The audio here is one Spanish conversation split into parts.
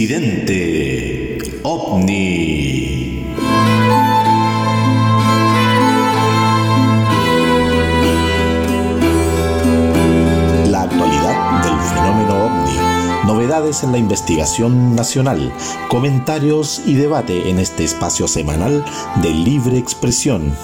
Incidente OVNI. La actualidad del fenómeno OVNI. Novedades en la investigación nacional, comentarios y debate en este espacio semanal de libre expresión.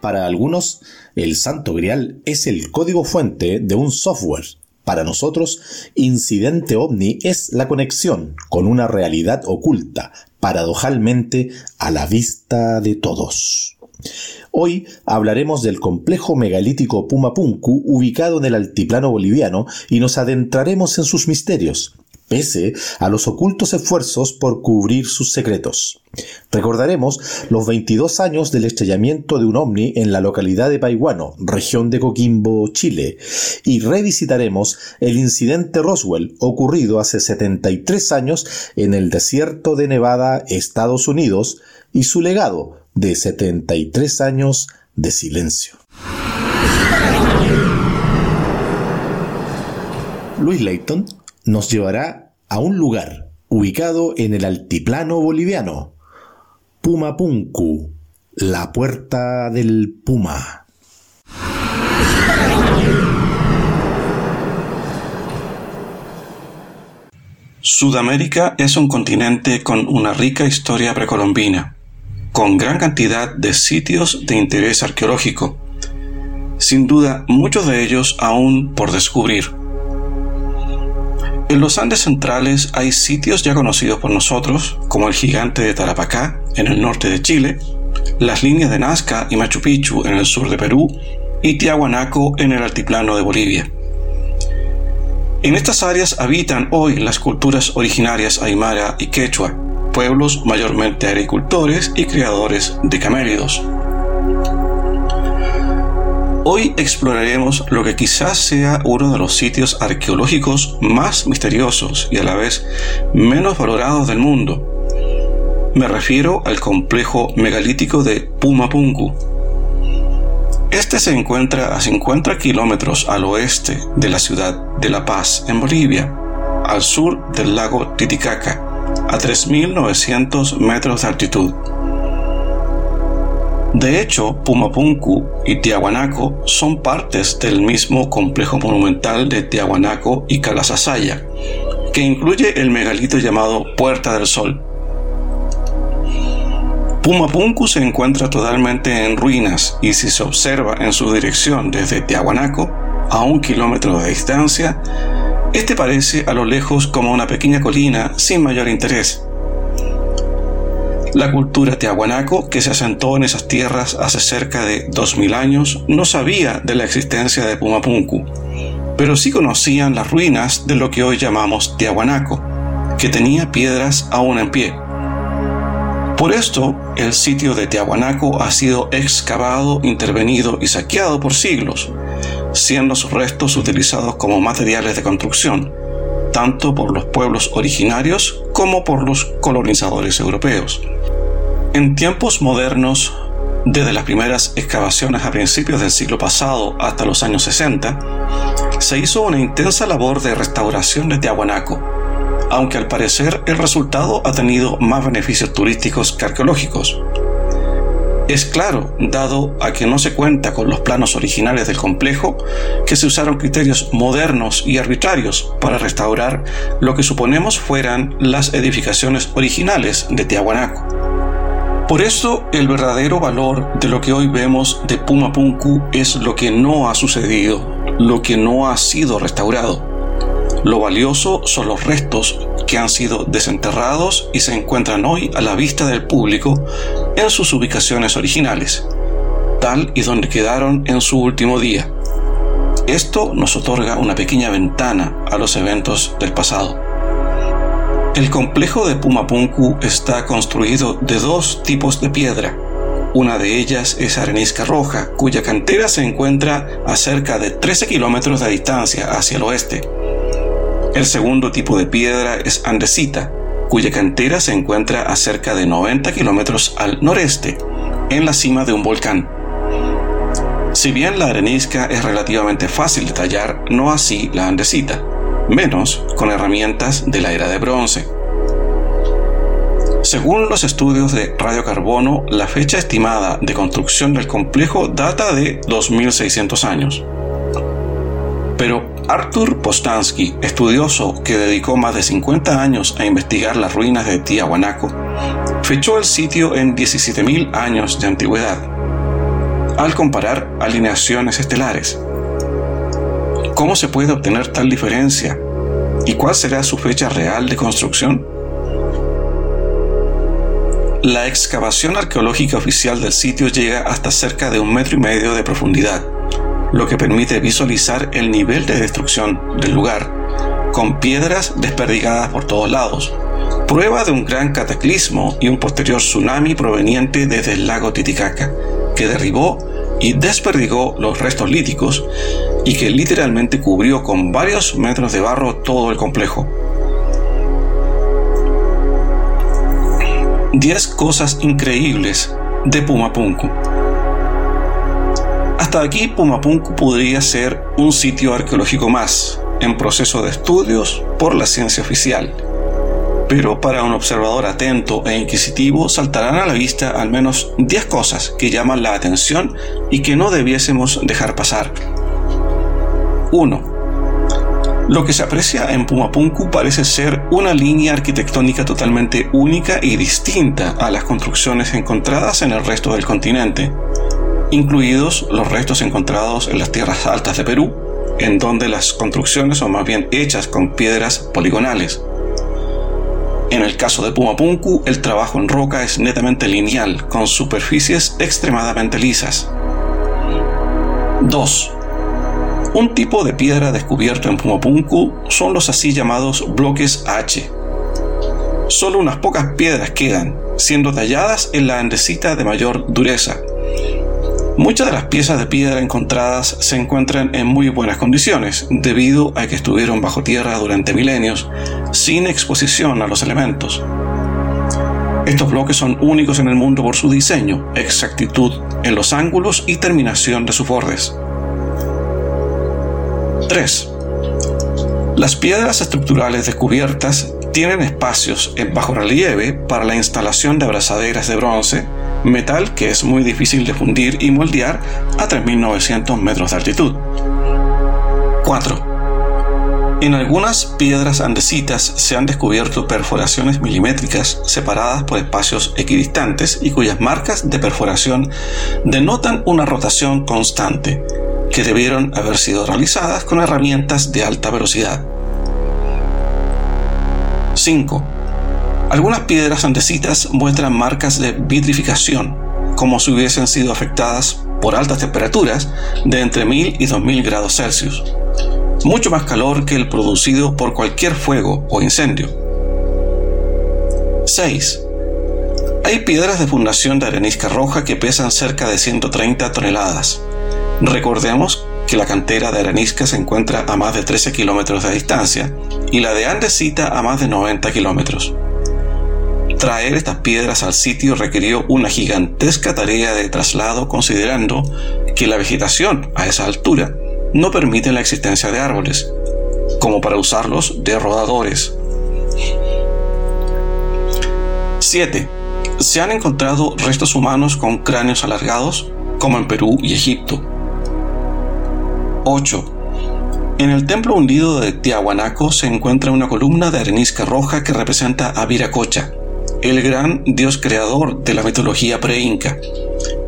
Para algunos, el Santo Grial es el código fuente de un software para nosotros, incidente ovni es la conexión con una realidad oculta, paradojalmente a la vista de todos. Hoy hablaremos del complejo megalítico Pumapunku ubicado en el altiplano boliviano y nos adentraremos en sus misterios, pese a los ocultos esfuerzos por cubrir sus secretos. Recordaremos los 22 años del estrellamiento de un ovni en la localidad de Paiguano, región de Coquimbo, Chile, y revisitaremos el incidente Roswell ocurrido hace 73 años en el desierto de Nevada, Estados Unidos, y su legado de 73 años de silencio. Luis Layton nos llevará a un lugar ubicado en el altiplano boliviano, Pumapunku, la puerta del Puma. Sudamérica es un continente con una rica historia precolombina, con gran cantidad de sitios de interés arqueológico, sin duda muchos de ellos aún por descubrir. En los Andes centrales hay sitios ya conocidos por nosotros, como el gigante de Tarapacá, en el norte de Chile, las líneas de Nazca y Machu Picchu en el sur de Perú y Tiahuanaco en el altiplano de Bolivia. En estas áreas habitan hoy las culturas originarias aymara y quechua, pueblos mayormente agricultores y criadores de camélidos. Hoy exploraremos lo que quizás sea uno de los sitios arqueológicos más misteriosos y a la vez menos valorados del mundo. Me refiero al complejo megalítico de Pumapunku. Este se encuentra a 50 kilómetros al oeste de la ciudad de La Paz, en Bolivia, al sur del lago Titicaca, a 3.900 metros de altitud. De hecho, Pumapunku y Tiahuanaco son partes del mismo complejo monumental de Tiahuanaco y Calasasaya, que incluye el megalito llamado Puerta del Sol. Pumapunku se encuentra totalmente en ruinas y si se observa en su dirección desde Tiahuanaco, a un kilómetro de distancia, este parece a lo lejos como una pequeña colina sin mayor interés. La cultura tiahuanaco, que se asentó en esas tierras hace cerca de 2000 años, no sabía de la existencia de Pumapunku, pero sí conocían las ruinas de lo que hoy llamamos Tiahuanaco, que tenía piedras aún en pie. Por esto, el sitio de Tiahuanaco ha sido excavado, intervenido y saqueado por siglos, siendo sus restos utilizados como materiales de construcción, tanto por los pueblos originarios como por los colonizadores europeos. En tiempos modernos, desde las primeras excavaciones a principios del siglo pasado hasta los años 60, se hizo una intensa labor de restauración de Tiahuanaco, aunque al parecer el resultado ha tenido más beneficios turísticos que arqueológicos. Es claro, dado a que no se cuenta con los planos originales del complejo, que se usaron criterios modernos y arbitrarios para restaurar lo que suponemos fueran las edificaciones originales de Tiahuanaco. Por eso el verdadero valor de lo que hoy vemos de Pumapunku es lo que no ha sucedido, lo que no ha sido restaurado. Lo valioso son los restos que han sido desenterrados y se encuentran hoy a la vista del público en sus ubicaciones originales, tal y donde quedaron en su último día. Esto nos otorga una pequeña ventana a los eventos del pasado. El complejo de Pumapunku está construido de dos tipos de piedra. Una de ellas es arenisca roja, cuya cantera se encuentra a cerca de 13 kilómetros de distancia hacia el oeste. El segundo tipo de piedra es andesita, cuya cantera se encuentra a cerca de 90 kilómetros al noreste, en la cima de un volcán. Si bien la arenisca es relativamente fácil de tallar, no así la andesita. Menos con herramientas de la era de bronce. Según los estudios de radiocarbono, la fecha estimada de construcción del complejo data de 2600 años. Pero Arthur Postansky, estudioso que dedicó más de 50 años a investigar las ruinas de Tiahuanaco, fechó el sitio en 17.000 años de antigüedad, al comparar alineaciones estelares. ¿Cómo se puede obtener tal diferencia? ¿Y cuál será su fecha real de construcción? La excavación arqueológica oficial del sitio llega hasta cerca de un metro y medio de profundidad, lo que permite visualizar el nivel de destrucción del lugar, con piedras desperdigadas por todos lados, prueba de un gran cataclismo y un posterior tsunami proveniente desde el lago Titicaca, que derribó y desperdigó los restos líticos y que literalmente cubrió con varios metros de barro todo el complejo. 10 cosas increíbles de Pumapunku. Hasta aquí Pumapunku podría ser un sitio arqueológico más, en proceso de estudios por la ciencia oficial. Pero para un observador atento e inquisitivo saltarán a la vista al menos 10 cosas que llaman la atención y que no debiésemos dejar pasar. 1. Lo que se aprecia en Pumapunku parece ser una línea arquitectónica totalmente única y distinta a las construcciones encontradas en el resto del continente, incluidos los restos encontrados en las tierras altas de Perú, en donde las construcciones son más bien hechas con piedras poligonales. En el caso de Pumapunku, el trabajo en roca es netamente lineal, con superficies extremadamente lisas. 2. Un tipo de piedra descubierto en Pumapunku son los así llamados bloques H. Solo unas pocas piedras quedan, siendo talladas en la andesita de mayor dureza. Muchas de las piezas de piedra encontradas se encuentran en muy buenas condiciones, debido a que estuvieron bajo tierra durante milenios, sin exposición a los elementos. Estos bloques son únicos en el mundo por su diseño, exactitud en los ángulos y terminación de sus bordes. 3. Las piedras estructurales descubiertas tienen espacios en bajo relieve para la instalación de abrazaderas de bronce, metal que es muy difícil de fundir y moldear a 3.900 metros de altitud. 4. En algunas piedras andesitas se han descubierto perforaciones milimétricas separadas por espacios equidistantes y cuyas marcas de perforación denotan una rotación constante, que debieron haber sido realizadas con herramientas de alta velocidad. 5. Algunas piedras andesitas muestran marcas de vitrificación, como si hubiesen sido afectadas por altas temperaturas de entre 1000 y 2000 grados Celsius, mucho más calor que el producido por cualquier fuego o incendio. 6. Hay piedras de fundación de arenisca roja que pesan cerca de 130 toneladas. Recordemos que la cantera de arenisca se encuentra a más de 13 kilómetros de distancia y la de Andesita a más de 90 kilómetros. Traer estas piedras al sitio requirió una gigantesca tarea de traslado considerando que la vegetación a esa altura no permite la existencia de árboles, como para usarlos de rodadores. 7. Se han encontrado restos humanos con cráneos alargados, como en Perú y Egipto 8. En el templo hundido de Tiahuanaco se encuentra una columna de arenisca roja que representa a Viracocha, el gran dios creador de la mitología pre-inca,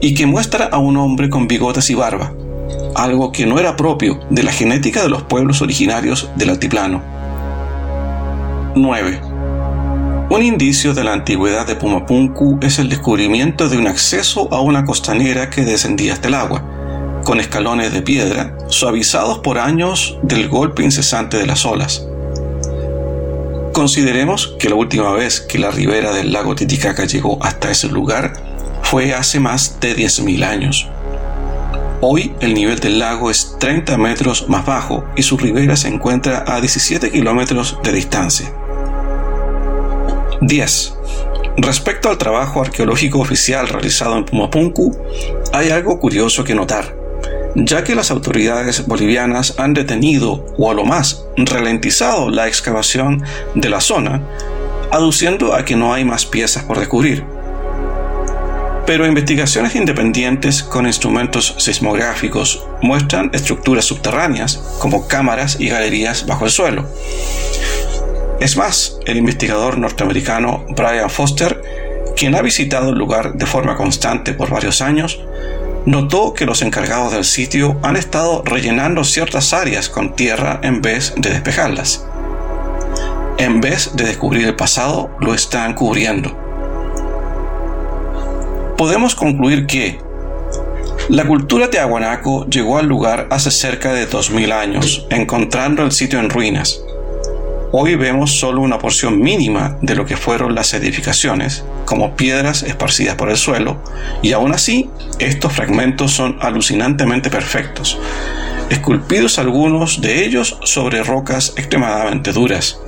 y que muestra a un hombre con bigotes y barba, algo que no era propio de la genética de los pueblos originarios del altiplano. 9. Un indicio de la antigüedad de Pumapunku es el descubrimiento de un acceso a una costanera que descendía hasta el agua, con escalones de piedra, suavizados por años del golpe incesante de las olas. Consideremos que la última vez que la ribera del lago Titicaca llegó hasta ese lugar fue hace más de 10.000 años. Hoy el nivel del lago es 30 metros más bajo y su ribera se encuentra a 17 kilómetros de distancia. 10. Respecto al trabajo arqueológico oficial realizado en Pumapunku, hay algo curioso que notar ya que las autoridades bolivianas han detenido o a lo más ralentizado la excavación de la zona, aduciendo a que no hay más piezas por descubrir. Pero investigaciones independientes con instrumentos sismográficos muestran estructuras subterráneas, como cámaras y galerías bajo el suelo. Es más, el investigador norteamericano Brian Foster, quien ha visitado el lugar de forma constante por varios años, notó que los encargados del sitio han estado rellenando ciertas áreas con tierra en vez de despejarlas. En vez de descubrir el pasado, lo están cubriendo podemos concluir que la cultura teahuanaco llegó al lugar hace cerca de 2000 años, encontrando el sitio en ruinas. Hoy vemos solo una porción mínima de lo que fueron las edificaciones, como piedras esparcidas por el suelo, y aún así, estos fragmentos son alucinantemente perfectos, esculpidos algunos de ellos sobre rocas extremadamente duras.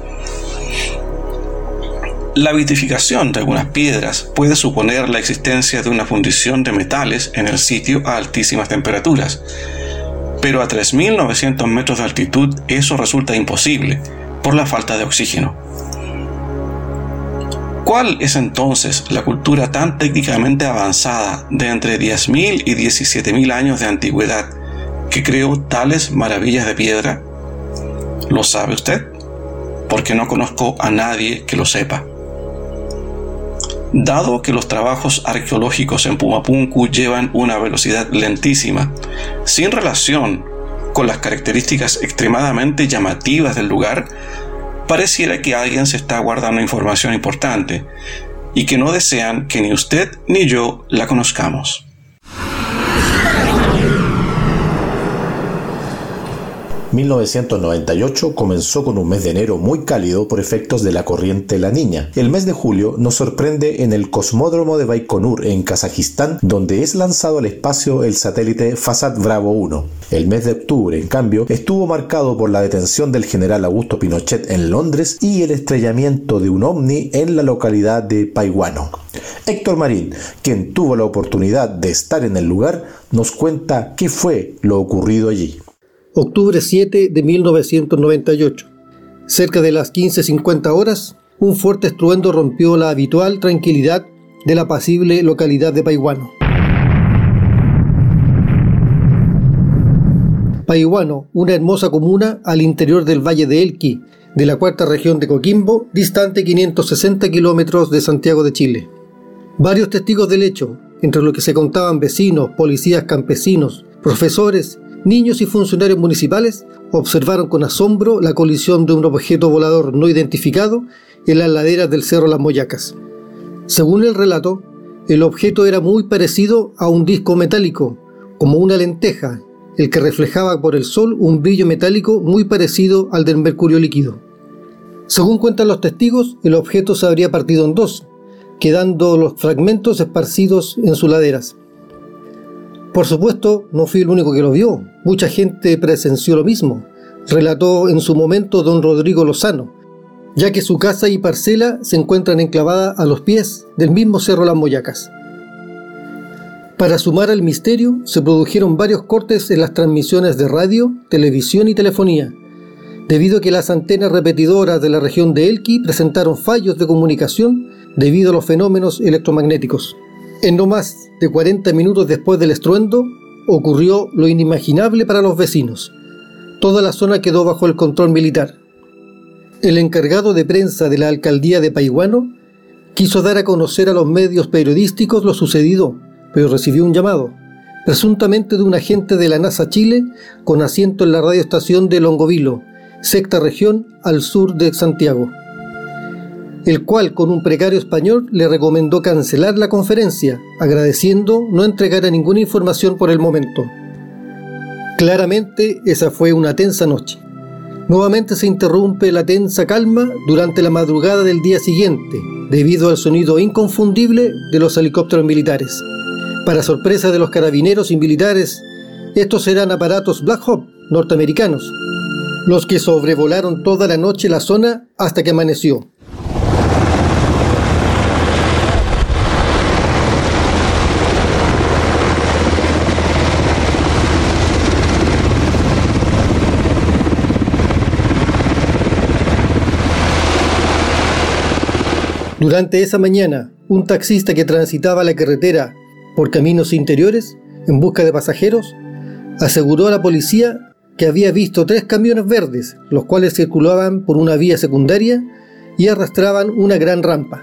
La vitrificación de algunas piedras puede suponer la existencia de una fundición de metales en el sitio a altísimas temperaturas, pero a 3.900 metros de altitud eso resulta imposible por la falta de oxígeno. ¿Cuál es entonces la cultura tan técnicamente avanzada de entre 10.000 y 17.000 años de antigüedad que creó tales maravillas de piedra? ¿Lo sabe usted? Porque no conozco a nadie que lo sepa. Dado que los trabajos arqueológicos en Pumapunku llevan una velocidad lentísima, sin relación con las características extremadamente llamativas del lugar, pareciera que alguien se está guardando información importante y que no desean que ni usted ni yo la conozcamos. 1998 comenzó con un mes de enero muy cálido por efectos de la corriente La Niña. El mes de julio nos sorprende en el cosmódromo de Baikonur en Kazajistán, donde es lanzado al espacio el satélite Fasat Bravo 1. El mes de octubre, en cambio, estuvo marcado por la detención del general Augusto Pinochet en Londres y el estrellamiento de un ovni en la localidad de Paiguano. Héctor Marín, quien tuvo la oportunidad de estar en el lugar, nos cuenta qué fue lo ocurrido allí octubre 7 de 1998. Cerca de las 15.50 horas, un fuerte estruendo rompió la habitual tranquilidad de la apacible localidad de Paiguano. Paiguano, una hermosa comuna al interior del valle de Elqui, de la cuarta región de Coquimbo, distante 560 kilómetros de Santiago de Chile. Varios testigos del hecho, entre los que se contaban vecinos, policías campesinos, profesores niños y funcionarios municipales observaron con asombro la colisión de un objeto volador no identificado en las laderas del Cerro Las Moyacas. Según el relato, el objeto era muy parecido a un disco metálico, como una lenteja, el que reflejaba por el sol un brillo metálico muy parecido al del mercurio líquido. Según cuentan los testigos, el objeto se habría partido en dos, quedando los fragmentos esparcidos en sus laderas. Por supuesto, no fui el único que lo vio. Mucha gente presenció lo mismo, relató en su momento don Rodrigo Lozano, ya que su casa y parcela se encuentran enclavadas a los pies del mismo Cerro Las Moyacas. Para sumar al misterio, se produjeron varios cortes en las transmisiones de radio, televisión y telefonía, debido a que las antenas repetidoras de la región de Elqui presentaron fallos de comunicación debido a los fenómenos electromagnéticos. En no más de 40 minutos después del estruendo, ocurrió lo inimaginable para los vecinos. Toda la zona quedó bajo el control militar. El encargado de prensa de la alcaldía de Paiguano quiso dar a conocer a los medios periodísticos lo sucedido, pero recibió un llamado, presuntamente de un agente de la NASA Chile con asiento en la radioestación de Longovilo, sexta región al sur de Santiago el cual con un precario español le recomendó cancelar la conferencia, agradeciendo no entregar ninguna información por el momento. Claramente esa fue una tensa noche. Nuevamente se interrumpe la tensa calma durante la madrugada del día siguiente, debido al sonido inconfundible de los helicópteros militares. Para sorpresa de los carabineros y militares, estos eran aparatos Black Hawk norteamericanos, los que sobrevolaron toda la noche la zona hasta que amaneció. Durante esa mañana, un taxista que transitaba la carretera por caminos interiores en busca de pasajeros aseguró a la policía que había visto tres camiones verdes, los cuales circulaban por una vía secundaria y arrastraban una gran rampa.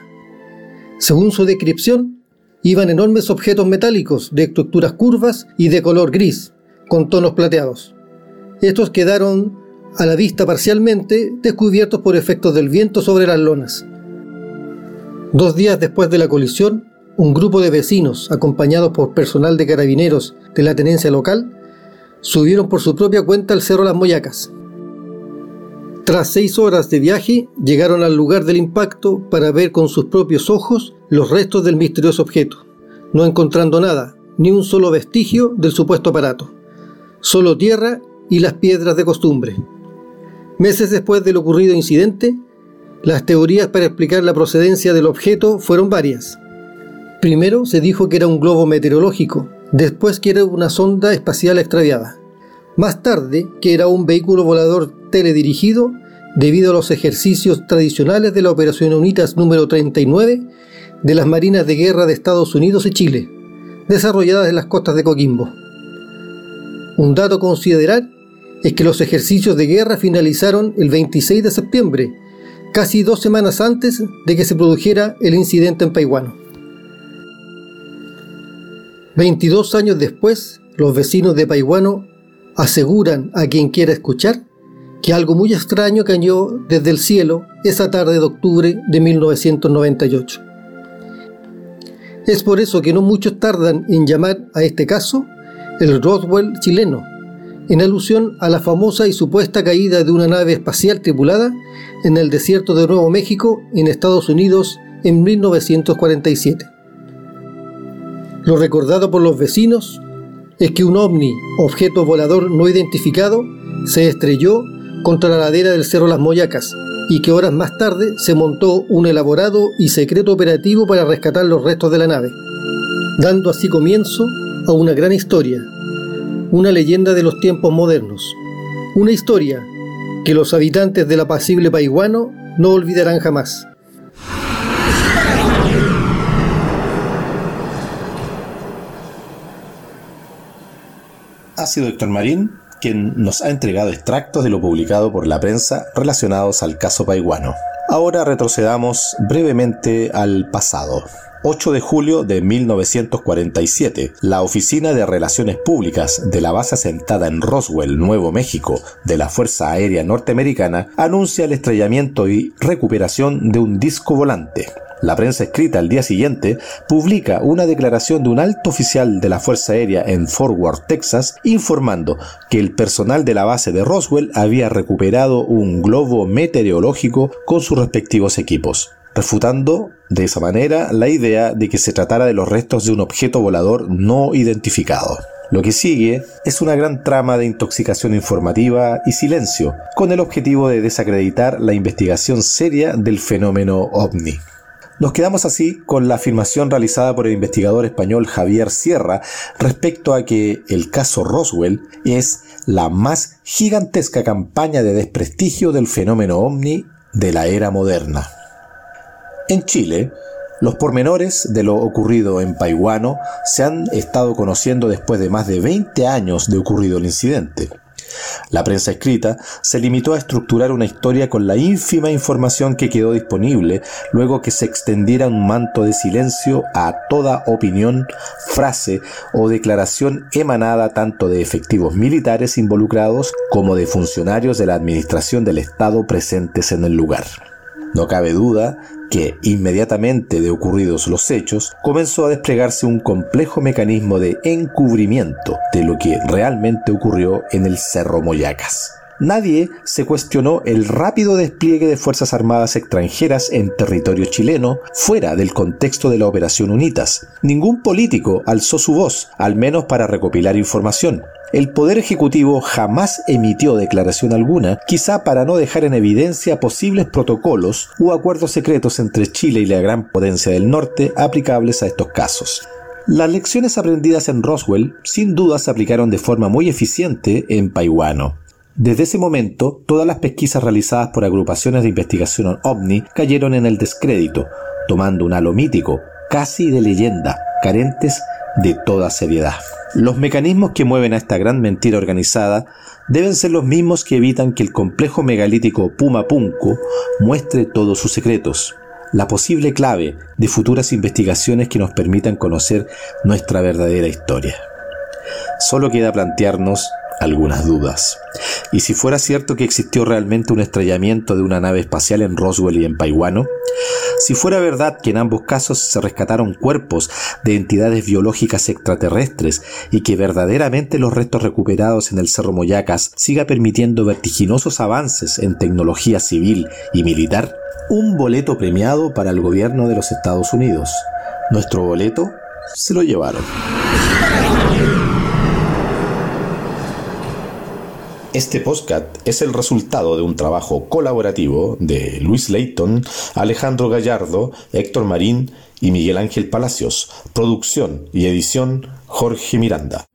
Según su descripción, iban enormes objetos metálicos de estructuras curvas y de color gris, con tonos plateados. Estos quedaron a la vista parcialmente descubiertos por efectos del viento sobre las lonas. Dos días después de la colisión, un grupo de vecinos, acompañados por personal de carabineros de la tenencia local, subieron por su propia cuenta al Cerro Las Moyacas. Tras seis horas de viaje, llegaron al lugar del impacto para ver con sus propios ojos los restos del misterioso objeto, no encontrando nada, ni un solo vestigio del supuesto aparato, solo tierra y las piedras de costumbre. Meses después del ocurrido incidente, las teorías para explicar la procedencia del objeto fueron varias. Primero se dijo que era un globo meteorológico, después que era una sonda espacial extraviada. Más tarde que era un vehículo volador teledirigido debido a los ejercicios tradicionales de la Operación UNITAS número 39 de las Marinas de Guerra de Estados Unidos y Chile, desarrolladas en las costas de Coquimbo. Un dato a considerar es que los ejercicios de guerra finalizaron el 26 de septiembre, casi dos semanas antes de que se produjera el incidente en Paihuano. 22 años después, los vecinos de Paihuano aseguran a quien quiera escuchar que algo muy extraño cayó desde el cielo esa tarde de octubre de 1998. Es por eso que no muchos tardan en llamar a este caso el Roswell chileno, en alusión a la famosa y supuesta caída de una nave espacial tripulada en el desierto de Nuevo México, en Estados Unidos, en 1947. Lo recordado por los vecinos es que un ovni, objeto volador no identificado, se estrelló contra la ladera del Cerro Las Moyacas y que horas más tarde se montó un elaborado y secreto operativo para rescatar los restos de la nave, dando así comienzo a una gran historia, una leyenda de los tiempos modernos, una historia que los habitantes del apacible Paiguano no olvidarán jamás. ha sido Héctor Marín quien nos ha entregado extractos de lo publicado por la prensa relacionados al caso paiguano. Ahora retrocedamos brevemente al pasado. 8 de julio de 1947, la Oficina de Relaciones Públicas de la base asentada en Roswell, Nuevo México, de la Fuerza Aérea Norteamericana, anuncia el estrellamiento y recuperación de un disco volante. La prensa escrita al día siguiente publica una declaración de un alto oficial de la Fuerza Aérea en Fort Worth, Texas, informando que el personal de la base de Roswell había recuperado un globo meteorológico con sus respectivos equipos refutando de esa manera la idea de que se tratara de los restos de un objeto volador no identificado. Lo que sigue es una gran trama de intoxicación informativa y silencio, con el objetivo de desacreditar la investigación seria del fenómeno ovni. Nos quedamos así con la afirmación realizada por el investigador español Javier Sierra respecto a que el caso Roswell es la más gigantesca campaña de desprestigio del fenómeno ovni de la era moderna. En Chile, los pormenores de lo ocurrido en Paihuano se han estado conociendo después de más de 20 años de ocurrido el incidente. La prensa escrita se limitó a estructurar una historia con la ínfima información que quedó disponible luego que se extendiera un manto de silencio a toda opinión, frase o declaración emanada tanto de efectivos militares involucrados como de funcionarios de la administración del Estado presentes en el lugar. No cabe duda que, inmediatamente de ocurridos los hechos, comenzó a desplegarse un complejo mecanismo de encubrimiento de lo que realmente ocurrió en el Cerro Moyacas. Nadie se cuestionó el rápido despliegue de Fuerzas Armadas extranjeras en territorio chileno fuera del contexto de la Operación UNITAS. Ningún político alzó su voz, al menos para recopilar información el Poder Ejecutivo jamás emitió declaración alguna, quizá para no dejar en evidencia posibles protocolos u acuerdos secretos entre Chile y la gran potencia del norte aplicables a estos casos. Las lecciones aprendidas en Roswell sin duda se aplicaron de forma muy eficiente en Paiwano. Desde ese momento, todas las pesquisas realizadas por agrupaciones de investigación OVNI cayeron en el descrédito, tomando un halo mítico, casi de leyenda, carentes de toda seriedad. Los mecanismos que mueven a esta gran mentira organizada deben ser los mismos que evitan que el complejo megalítico Puma Punco muestre todos sus secretos, la posible clave de futuras investigaciones que nos permitan conocer nuestra verdadera historia. Solo queda plantearnos algunas dudas. ¿Y si fuera cierto que existió realmente un estrellamiento de una nave espacial en Roswell y en Paiwano? Si fuera verdad que en ambos casos se rescataron cuerpos de entidades biológicas extraterrestres y que verdaderamente los restos recuperados en el Cerro Moyacas siga permitiendo vertiginosos avances en tecnología civil y militar, un boleto premiado para el gobierno de los Estados Unidos. Nuestro boleto se lo llevaron. Este podcast es el resultado de un trabajo colaborativo de Luis Leighton, Alejandro Gallardo, Héctor Marín y Miguel Ángel Palacios. Producción y edición Jorge Miranda.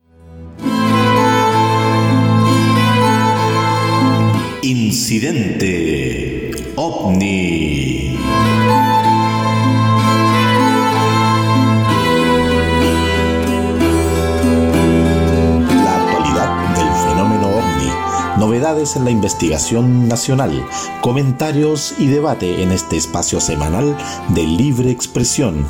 Incidente OVNI. En la investigación nacional, comentarios y debate en este espacio semanal de libre expresión